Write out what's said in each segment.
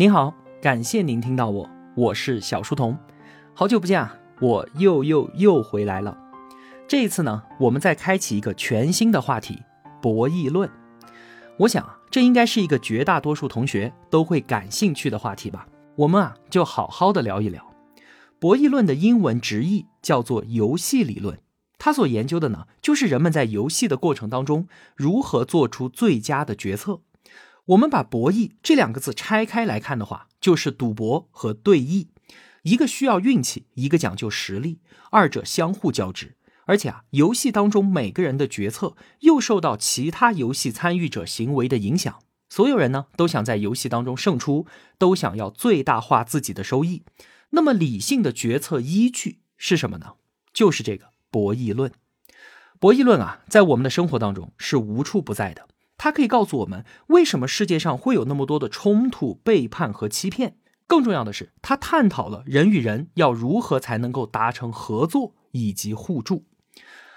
您好，感谢您听到我，我是小书童，好久不见啊，我又又又回来了。这一次呢，我们再开启一个全新的话题——博弈论。我想啊，这应该是一个绝大多数同学都会感兴趣的话题吧。我们啊，就好好的聊一聊。博弈论的英文直译叫做游戏理论，它所研究的呢，就是人们在游戏的过程当中如何做出最佳的决策。我们把博弈这两个字拆开来看的话，就是赌博和对弈，一个需要运气，一个讲究实力，二者相互交织。而且啊，游戏当中每个人的决策又受到其他游戏参与者行为的影响，所有人呢都想在游戏当中胜出，都想要最大化自己的收益。那么理性的决策依据是什么呢？就是这个博弈论。博弈论啊，在我们的生活当中是无处不在的。它可以告诉我们为什么世界上会有那么多的冲突、背叛和欺骗。更重要的是，它探讨了人与人要如何才能够达成合作以及互助。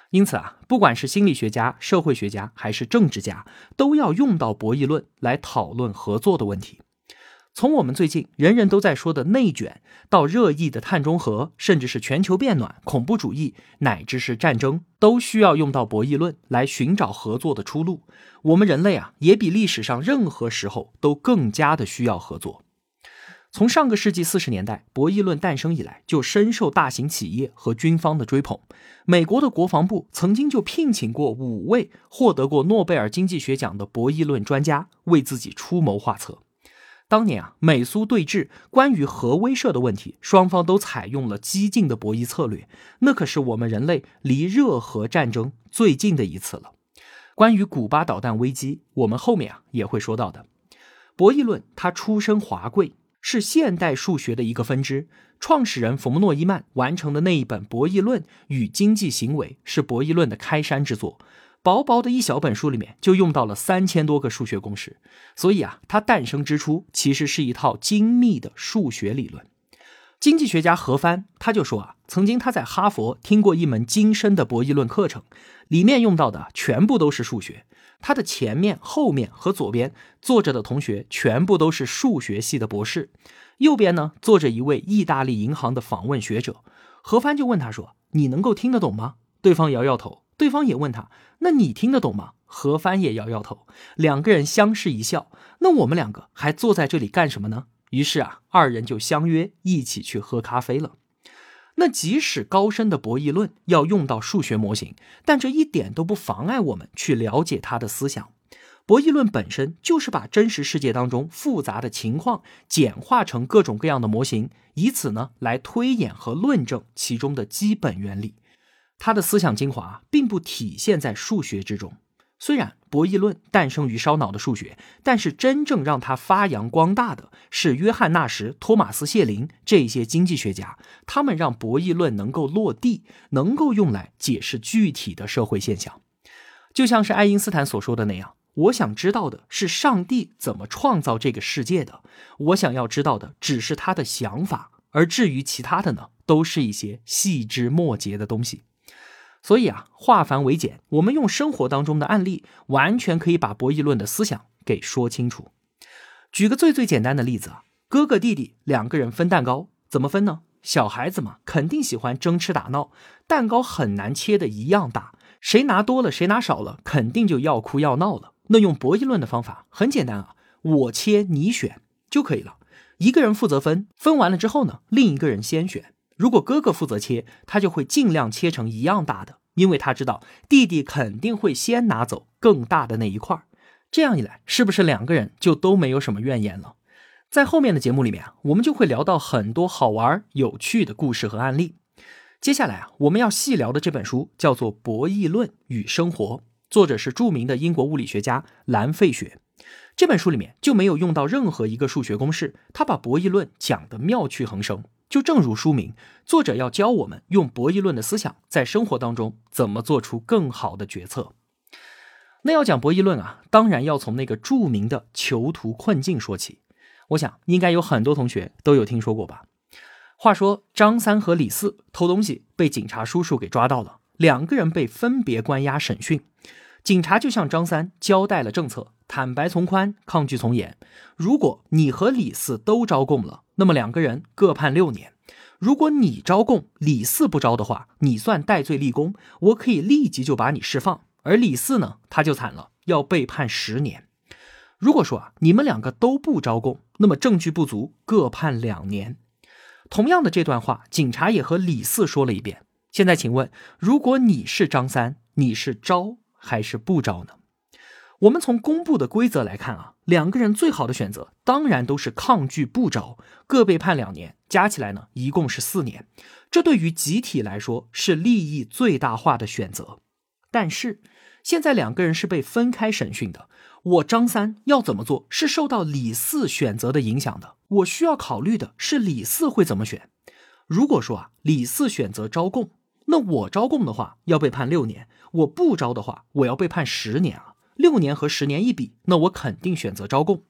因此啊，不管是心理学家、社会学家还是政治家，都要用到博弈论来讨论合作的问题。从我们最近人人都在说的内卷，到热议的碳中和，甚至是全球变暖、恐怖主义，乃至是战争，都需要用到博弈论来寻找合作的出路。我们人类啊，也比历史上任何时候都更加的需要合作。从上个世纪四十年代博弈论诞生以来，就深受大型企业和军方的追捧。美国的国防部曾经就聘请过五位获得过诺贝尔经济学奖的博弈论专家，为自己出谋划策。当年啊，美苏对峙，关于核威慑的问题，双方都采用了激进的博弈策略。那可是我们人类离热核战争最近的一次了。关于古巴导弹危机，我们后面啊也会说到的。博弈论它出身华贵，是现代数学的一个分支。创始人弗莫诺依曼完成的那一本《博弈论与经济行为》是博弈论的开山之作。薄薄的一小本书里面就用到了三千多个数学公式，所以啊，它诞生之初其实是一套精密的数学理论。经济学家何帆他就说啊，曾经他在哈佛听过一门精深的博弈论课程，里面用到的全部都是数学。他的前面、后面和左边坐着的同学全部都是数学系的博士，右边呢坐着一位意大利银行的访问学者。何帆就问他说：“你能够听得懂吗？”对方摇摇头。对方也问他：“那你听得懂吗？”何帆也摇摇头。两个人相视一笑。那我们两个还坐在这里干什么呢？于是啊，二人就相约一起去喝咖啡了。那即使高深的博弈论要用到数学模型，但这一点都不妨碍我们去了解他的思想。博弈论本身就是把真实世界当中复杂的情况简化成各种各样的模型，以此呢来推演和论证其中的基本原理。他的思想精华并不体现在数学之中。虽然博弈论诞生于烧脑的数学，但是真正让他发扬光大的是约翰纳什、托马斯谢林这些经济学家。他们让博弈论能够落地，能够用来解释具体的社会现象。就像是爱因斯坦所说的那样：“我想知道的是上帝怎么创造这个世界的。我想要知道的只是他的想法，而至于其他的呢，都是一些细枝末节的东西。”所以啊，化繁为简，我们用生活当中的案例，完全可以把博弈论的思想给说清楚。举个最最简单的例子啊，哥哥弟弟两个人分蛋糕，怎么分呢？小孩子嘛，肯定喜欢争吃打闹，蛋糕很难切的一样大，谁拿多了，谁拿少了，肯定就要哭要闹了。那用博弈论的方法很简单啊，我切你选就可以了。一个人负责分，分完了之后呢，另一个人先选。如果哥哥负责切，他就会尽量切成一样大的，因为他知道弟弟肯定会先拿走更大的那一块儿这样一来，是不是两个人就都没有什么怨言了？在后面的节目里面啊，我们就会聊到很多好玩有趣的故事和案例。接下来啊，我们要细聊的这本书叫做《博弈论与生活》，作者是著名的英国物理学家兰费雪。这本书里面就没有用到任何一个数学公式，他把博弈论讲得妙趣横生。就正如书名，作者要教我们用博弈论的思想，在生活当中怎么做出更好的决策。那要讲博弈论啊，当然要从那个著名的囚徒困境说起。我想应该有很多同学都有听说过吧。话说张三和李四偷东西被警察叔叔给抓到了，两个人被分别关押审讯。警察就向张三交代了政策：坦白从宽，抗拒从严。如果你和李四都招供了，那么两个人各判六年；如果你招供，李四不招的话，你算戴罪立功，我可以立即就把你释放。而李四呢，他就惨了，要被判十年。如果说啊，你们两个都不招供，那么证据不足，各判两年。同样的这段话，警察也和李四说了一遍。现在请问，如果你是张三，你是招？还是不招呢？我们从公布的规则来看啊，两个人最好的选择当然都是抗拒不招，各被判两年，加起来呢一共是四年。这对于集体来说是利益最大化的选择。但是现在两个人是被分开审讯的，我张三要怎么做是受到李四选择的影响的，我需要考虑的是李四会怎么选。如果说啊，李四选择招供。那我招供的话要被判六年，我不招的话我要被判十年啊。六年和十年一比，那我肯定选择招供。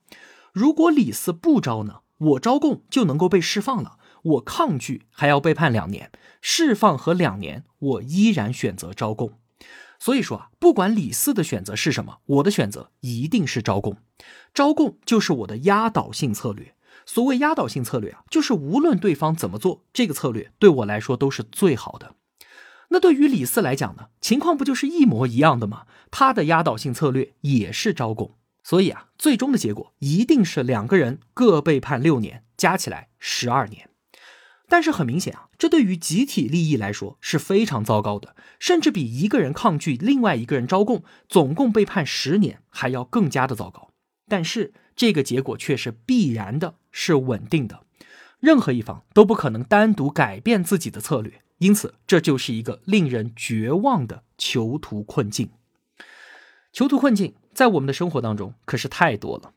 如果李四不招呢，我招供就能够被释放了，我抗拒还要被判两年，释放和两年，我依然选择招供。所以说啊，不管李四的选择是什么，我的选择一定是招供。招供就是我的压倒性策略。所谓压倒性策略啊，就是无论对方怎么做，这个策略对我来说都是最好的。那对于李四来讲呢，情况不就是一模一样的吗？他的压倒性策略也是招供，所以啊，最终的结果一定是两个人各被判六年，加起来十二年。但是很明显啊，这对于集体利益来说是非常糟糕的，甚至比一个人抗拒另外一个人招供，总共被判十年还要更加的糟糕。但是这个结果却是必然的，是稳定的，任何一方都不可能单独改变自己的策略。因此，这就是一个令人绝望的囚徒困境。囚徒困境在我们的生活当中可是太多了。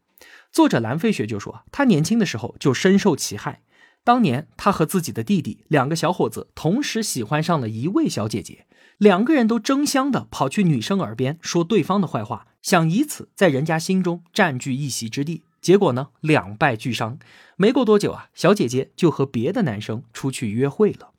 作者兰飞雪就说，他年轻的时候就深受其害。当年他和自己的弟弟两个小伙子同时喜欢上了一位小姐姐，两个人都争相的跑去女生耳边说对方的坏话，想以此在人家心中占据一席之地。结果呢，两败俱伤。没过多久啊，小姐姐就和别的男生出去约会了。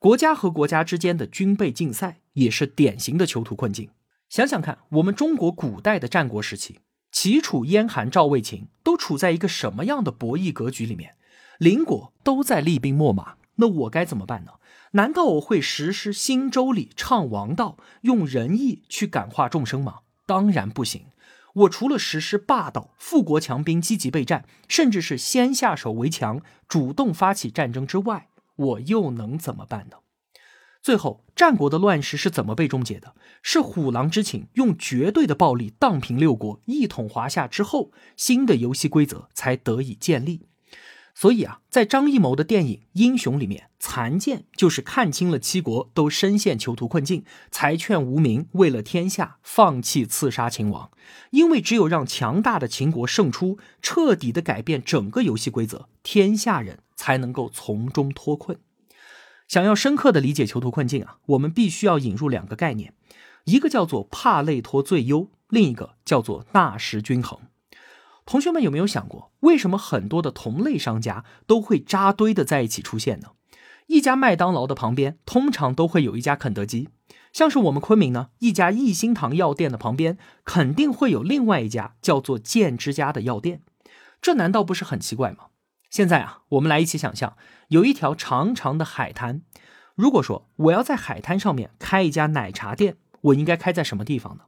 国家和国家之间的军备竞赛也是典型的囚徒困境。想想看，我们中国古代的战国时期，齐楚燕韩赵魏秦都处在一个什么样的博弈格局里面？邻国都在厉兵秣马，那我该怎么办呢？难道我会实施新周礼，唱王道，用仁义去感化众生吗？当然不行。我除了实施霸道、富国强兵、积极备战，甚至是先下手为强，主动发起战争之外，我又能怎么办呢？最后，战国的乱世是怎么被终结的？是虎狼之情用绝对的暴力荡平六国，一统华夏之后，新的游戏规则才得以建立。所以啊，在张艺谋的电影《英雄》里面，残剑就是看清了七国都深陷囚徒困境，才劝无名为了天下放弃刺杀秦王。因为只有让强大的秦国胜出，彻底的改变整个游戏规则，天下人。才能够从中脱困。想要深刻的理解囚徒困境啊，我们必须要引入两个概念，一个叫做帕累托最优，另一个叫做纳什均衡。同学们有没有想过，为什么很多的同类商家都会扎堆的在一起出现呢？一家麦当劳的旁边，通常都会有一家肯德基；像是我们昆明呢，一家益心堂药店的旁边，肯定会有另外一家叫做健之家的药店。这难道不是很奇怪吗？现在啊，我们来一起想象，有一条长长的海滩。如果说我要在海滩上面开一家奶茶店，我应该开在什么地方呢？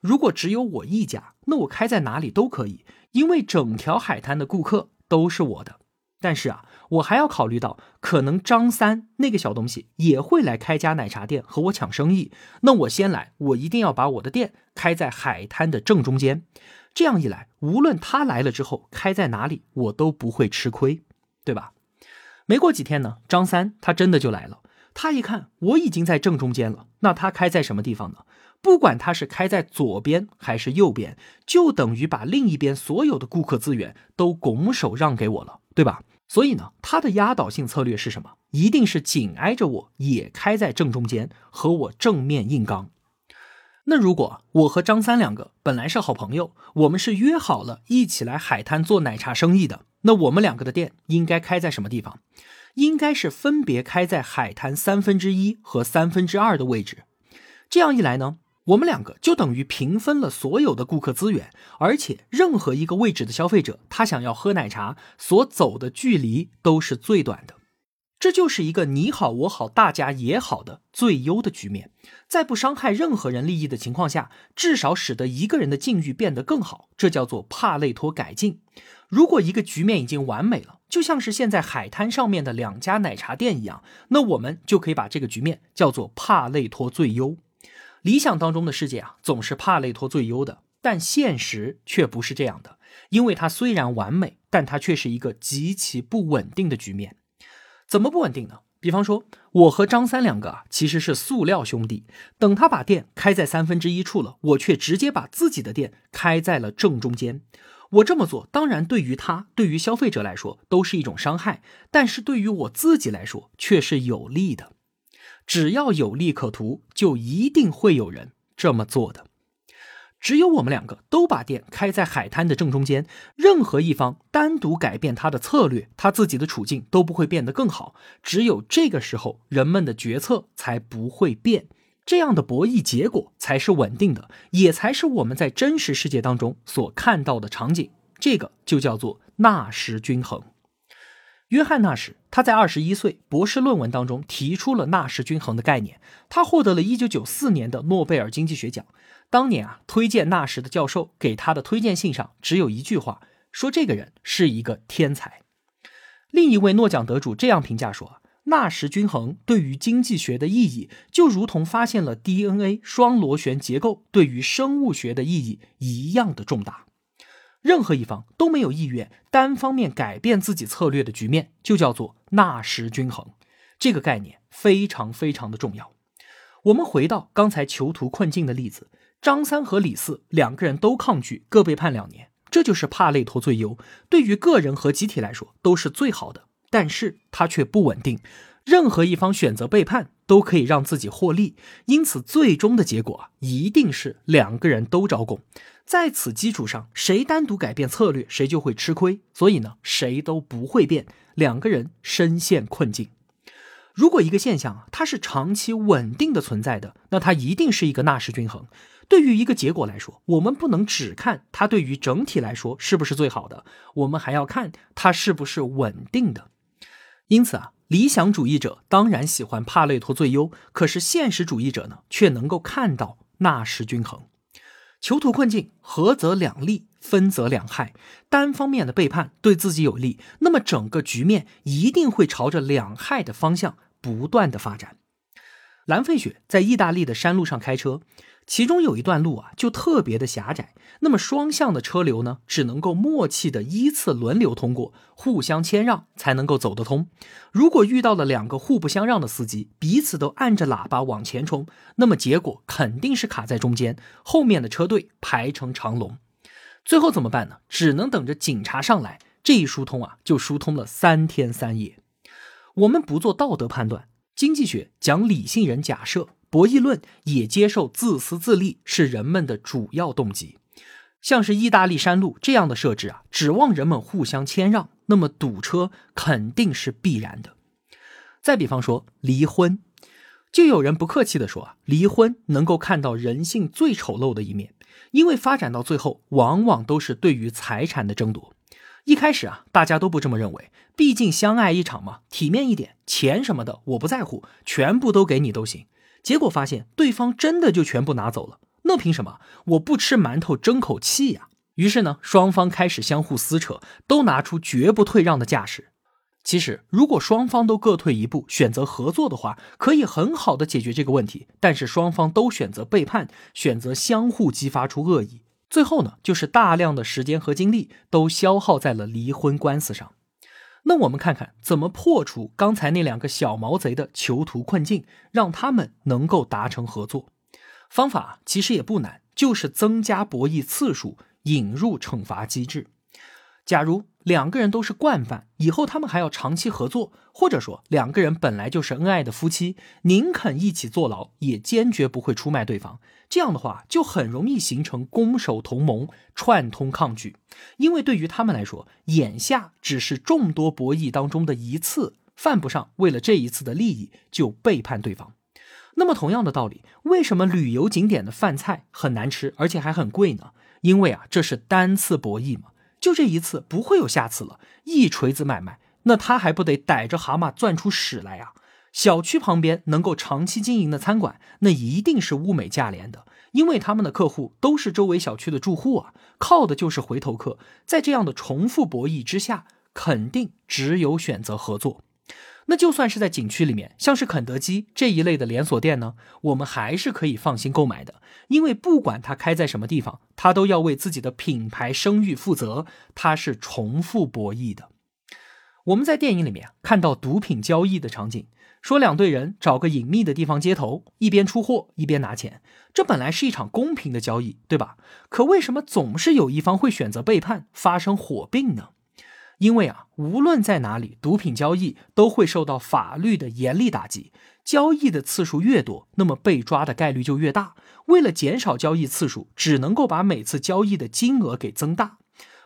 如果只有我一家，那我开在哪里都可以，因为整条海滩的顾客都是我的。但是啊，我还要考虑到，可能张三那个小东西也会来开家奶茶店和我抢生意。那我先来，我一定要把我的店开在海滩的正中间。这样一来，无论他来了之后开在哪里，我都不会吃亏，对吧？没过几天呢，张三他真的就来了。他一看我已经在正中间了，那他开在什么地方呢？不管他是开在左边还是右边，就等于把另一边所有的顾客资源都拱手让给我了，对吧？所以呢，他的压倒性策略是什么？一定是紧挨着我，也开在正中间，和我正面硬刚。那如果我和张三两个本来是好朋友，我们是约好了一起来海滩做奶茶生意的，那我们两个的店应该开在什么地方？应该是分别开在海滩三分之一和三分之二的位置。这样一来呢，我们两个就等于平分了所有的顾客资源，而且任何一个位置的消费者，他想要喝奶茶，所走的距离都是最短的。这就是一个你好我好大家也好的最优的局面，在不伤害任何人利益的情况下，至少使得一个人的境遇变得更好，这叫做帕累托改进。如果一个局面已经完美了，就像是现在海滩上面的两家奶茶店一样，那我们就可以把这个局面叫做帕累托最优。理想当中的世界啊，总是帕累托最优的，但现实却不是这样的，因为它虽然完美，但它却是一个极其不稳定的局面。怎么不稳定呢？比方说，我和张三两个啊，其实是塑料兄弟。等他把店开在三分之一处了，我却直接把自己的店开在了正中间。我这么做，当然对于他，对于消费者来说都是一种伤害，但是对于我自己来说却是有利的。只要有利可图，就一定会有人这么做的。只有我们两个都把店开在海滩的正中间，任何一方单独改变他的策略，他自己的处境都不会变得更好。只有这个时候，人们的决策才不会变，这样的博弈结果才是稳定的，也才是我们在真实世界当中所看到的场景。这个就叫做纳什均衡。约翰纳什他在二十一岁博士论文当中提出了纳什均衡的概念，他获得了一九九四年的诺贝尔经济学奖。当年啊，推荐纳什的教授给他的推荐信上只有一句话，说这个人是一个天才。另一位诺奖得主这样评价说：“纳什均衡对于经济学的意义，就如同发现了 DNA 双螺旋结构对于生物学的意义一样的重大。任何一方都没有意愿单方面改变自己策略的局面，就叫做纳什均衡。这个概念非常非常的重要。我们回到刚才囚徒困境的例子。”张三和李四两个人都抗拒，各被判两年，这就是帕累托最优，对于个人和集体来说都是最好的。但是它却不稳定，任何一方选择背叛都可以让自己获利，因此最终的结果啊，一定是两个人都招供。在此基础上，谁单独改变策略，谁就会吃亏。所以呢，谁都不会变，两个人深陷困境。如果一个现象啊，它是长期稳定的存在的，那它一定是一个纳什均衡。对于一个结果来说，我们不能只看它对于整体来说是不是最好的，我们还要看它是不是稳定的。因此啊，理想主义者当然喜欢帕累托最优，可是现实主义者呢，却能够看到纳什均衡。囚徒困境，合则两利，分则两害。单方面的背叛对自己有利，那么整个局面一定会朝着两害的方向不断的发展。蓝费雪在意大利的山路上开车。其中有一段路啊，就特别的狭窄。那么双向的车流呢，只能够默契的依次轮流通过，互相谦让才能够走得通。如果遇到了两个互不相让的司机，彼此都按着喇叭往前冲，那么结果肯定是卡在中间，后面的车队排成长龙。最后怎么办呢？只能等着警察上来。这一疏通啊，就疏通了三天三夜。我们不做道德判断，经济学讲理性人假设。博弈论也接受自私自利是人们的主要动机，像是意大利山路这样的设置啊，指望人们互相谦让，那么堵车肯定是必然的。再比方说离婚，就有人不客气的说啊，离婚能够看到人性最丑陋的一面，因为发展到最后，往往都是对于财产的争夺。一开始啊，大家都不这么认为，毕竟相爱一场嘛，体面一点，钱什么的我不在乎，全部都给你都行。结果发现对方真的就全部拿走了，那凭什么我不吃馒头争口气呀？于是呢，双方开始相互撕扯，都拿出绝不退让的架势。其实，如果双方都各退一步，选择合作的话，可以很好的解决这个问题。但是双方都选择背叛，选择相互激发出恶意，最后呢，就是大量的时间和精力都消耗在了离婚官司上。那我们看看怎么破除刚才那两个小毛贼的囚徒困境，让他们能够达成合作。方法其实也不难，就是增加博弈次数，引入惩罚机制。假如两个人都是惯犯，以后他们还要长期合作，或者说两个人本来就是恩爱的夫妻，宁肯一起坐牢，也坚决不会出卖对方。这样的话，就很容易形成攻守同盟，串通抗拒。因为对于他们来说，眼下只是众多博弈当中的一次，犯不上为了这一次的利益就背叛对方。那么同样的道理，为什么旅游景点的饭菜很难吃，而且还很贵呢？因为啊，这是单次博弈嘛，就这一次不会有下次了，一锤子买卖，那他还不得逮着蛤蟆攥出屎来啊？小区旁边能够长期经营的餐馆，那一定是物美价廉的，因为他们的客户都是周围小区的住户啊，靠的就是回头客，在这样的重复博弈之下，肯定只有选择合作。那就算是在景区里面，像是肯德基这一类的连锁店呢，我们还是可以放心购买的，因为不管它开在什么地方，它都要为自己的品牌声誉负责，它是重复博弈的。我们在电影里面看到毒品交易的场景，说两队人找个隐秘的地方接头，一边出货一边拿钱，这本来是一场公平的交易，对吧？可为什么总是有一方会选择背叛，发生火并呢？因为啊，无论在哪里，毒品交易都会受到法律的严厉打击。交易的次数越多，那么被抓的概率就越大。为了减少交易次数，只能够把每次交易的金额给增大，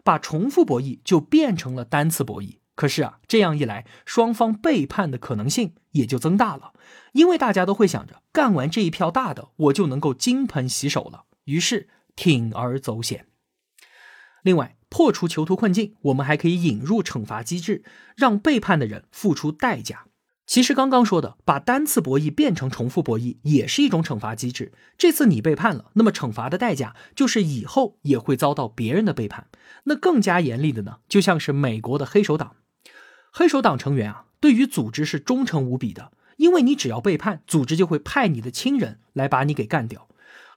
把重复博弈就变成了单次博弈。可是啊，这样一来，双方背叛的可能性也就增大了，因为大家都会想着干完这一票大的，我就能够金盆洗手了，于是铤而走险。另外。破除囚徒困境，我们还可以引入惩罚机制，让背叛的人付出代价。其实刚刚说的，把单次博弈变成重复博弈，也是一种惩罚机制。这次你背叛了，那么惩罚的代价就是以后也会遭到别人的背叛。那更加严厉的呢，就像是美国的黑手党。黑手党成员啊，对于组织是忠诚无比的，因为你只要背叛，组织就会派你的亲人来把你给干掉。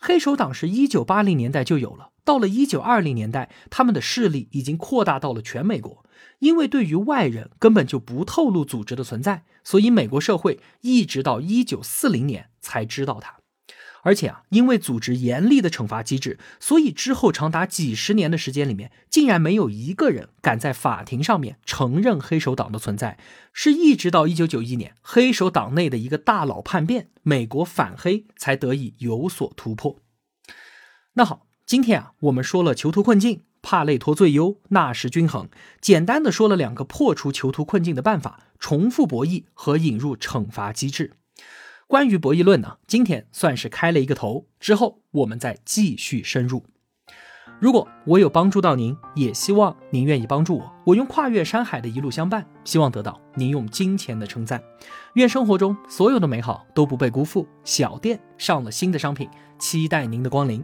黑手党是一九八零年代就有了。到了一九二零年代，他们的势力已经扩大到了全美国。因为对于外人根本就不透露组织的存在，所以美国社会一直到一九四零年才知道它。而且啊，因为组织严厉的惩罚机制，所以之后长达几十年的时间里面，竟然没有一个人敢在法庭上面承认黑手党的存在。是一直到一九九一年，黑手党内的一个大佬叛变，美国反黑才得以有所突破。那好。今天啊，我们说了囚徒困境、帕累托最优、纳什均衡，简单的说了两个破除囚徒困境的办法：重复博弈和引入惩罚机制。关于博弈论呢，今天算是开了一个头，之后我们再继续深入。如果我有帮助到您，也希望您愿意帮助我。我用跨越山海的一路相伴，希望得到您用金钱的称赞。愿生活中所有的美好都不被辜负。小店上了新的商品，期待您的光临。